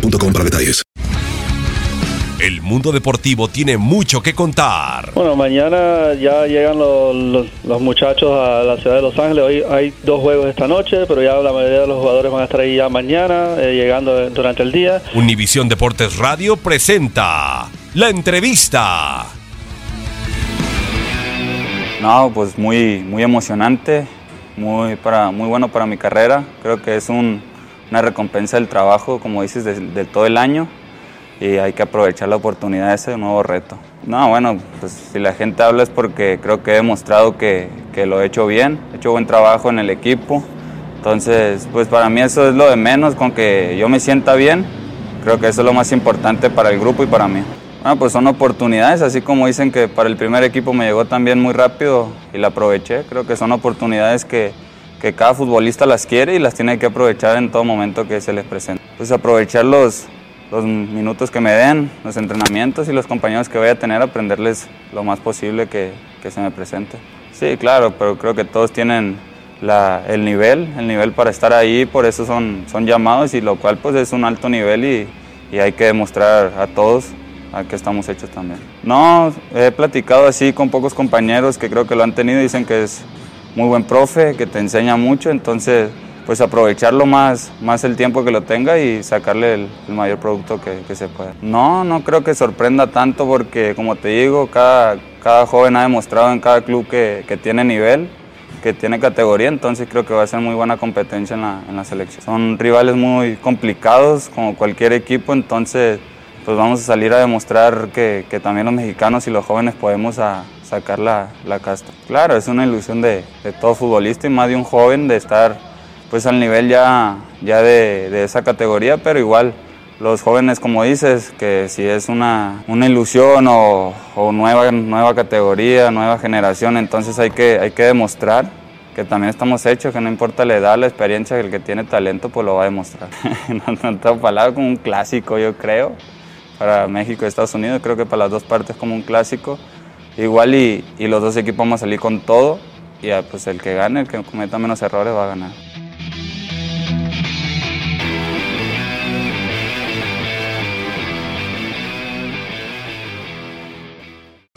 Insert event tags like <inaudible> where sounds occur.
boostmobile.com para detalles. El mundo deportivo tiene mucho que contar. Bueno, mañana ya llegan los, los- los muchachos a la ciudad de Los Ángeles. Hoy hay dos juegos esta noche, pero ya la mayoría de los jugadores van a estar ahí ya mañana, eh, llegando durante el día. Univisión Deportes Radio presenta la entrevista. No, pues muy, muy emocionante, muy, para, muy bueno para mi carrera. Creo que es un- una recompensa del trabajo, como dices, de, todo el año y hay que aprovechar la oportunidad de ese nuevo reto. No, bueno, pues si la gente habla es porque creo que he demostrado que, que lo he hecho bien, he hecho buen trabajo en el equipo. Entonces, pues para mí eso es lo de menos, con que yo me sienta bien, creo que eso es lo más importante para el grupo y para mí. Bueno, pues son oportunidades, así como dicen que para el primer equipo me llegó también muy rápido y la aproveché. Creo que son oportunidades que, que cada futbolista las quiere y las tiene que aprovechar en todo momento que se les presente. Pues aprovechar los, los minutos que me den, los entrenamientos y los compañeros que voy a tener, aprenderles lo más posible que, que se me presente. Sí, claro, pero creo que todos tienen la- el nivel, el nivel para estar ahí, por eso son, son llamados y lo cual pues es un alto nivel y, y hay que demostrar a todos a qué estamos hechos también. No, he platicado así con pocos compañeros que creo que lo han tenido, dicen que es muy buen profe, que te enseña mucho, entonces pues aprovecharlo más, más el tiempo que lo tenga y sacarle el, mayor producto que, que se pueda. No, no creo que sorprenda tanto porque como te digo, cada, cada joven ha demostrado en cada club que, que tiene nivel que tiene categoría, entonces creo que va a ser muy buena competencia en la, en la selección. Son rivales muy complicados, como cualquier equipo, entonces pues vamos a salir a demostrar que, que también los mexicanos y los jóvenes podemos a- sacar la, la casta. Claro, es una ilusión de, de todo futbolista y más de un joven de estar pues al nivel ya, ya de, de esa categoría, pero igual los jóvenes, como dices, que si es una, una ilusión o, o nueva, nueva categoría, nueva generación, entonces hay que, hay que demostrar que también estamos hechos, que no importa la edad, la experiencia, que el que tiene talento pues lo va a demostrar. <laughs> no, tengo palabras como un clásico, yo creo, para México y Estados Unidos, creo que para las dos partes como un clásico. Igual y, y los dos equipos vamos a salir con todo y ah, pues el que gane, el que cometa menos errores va a ganar.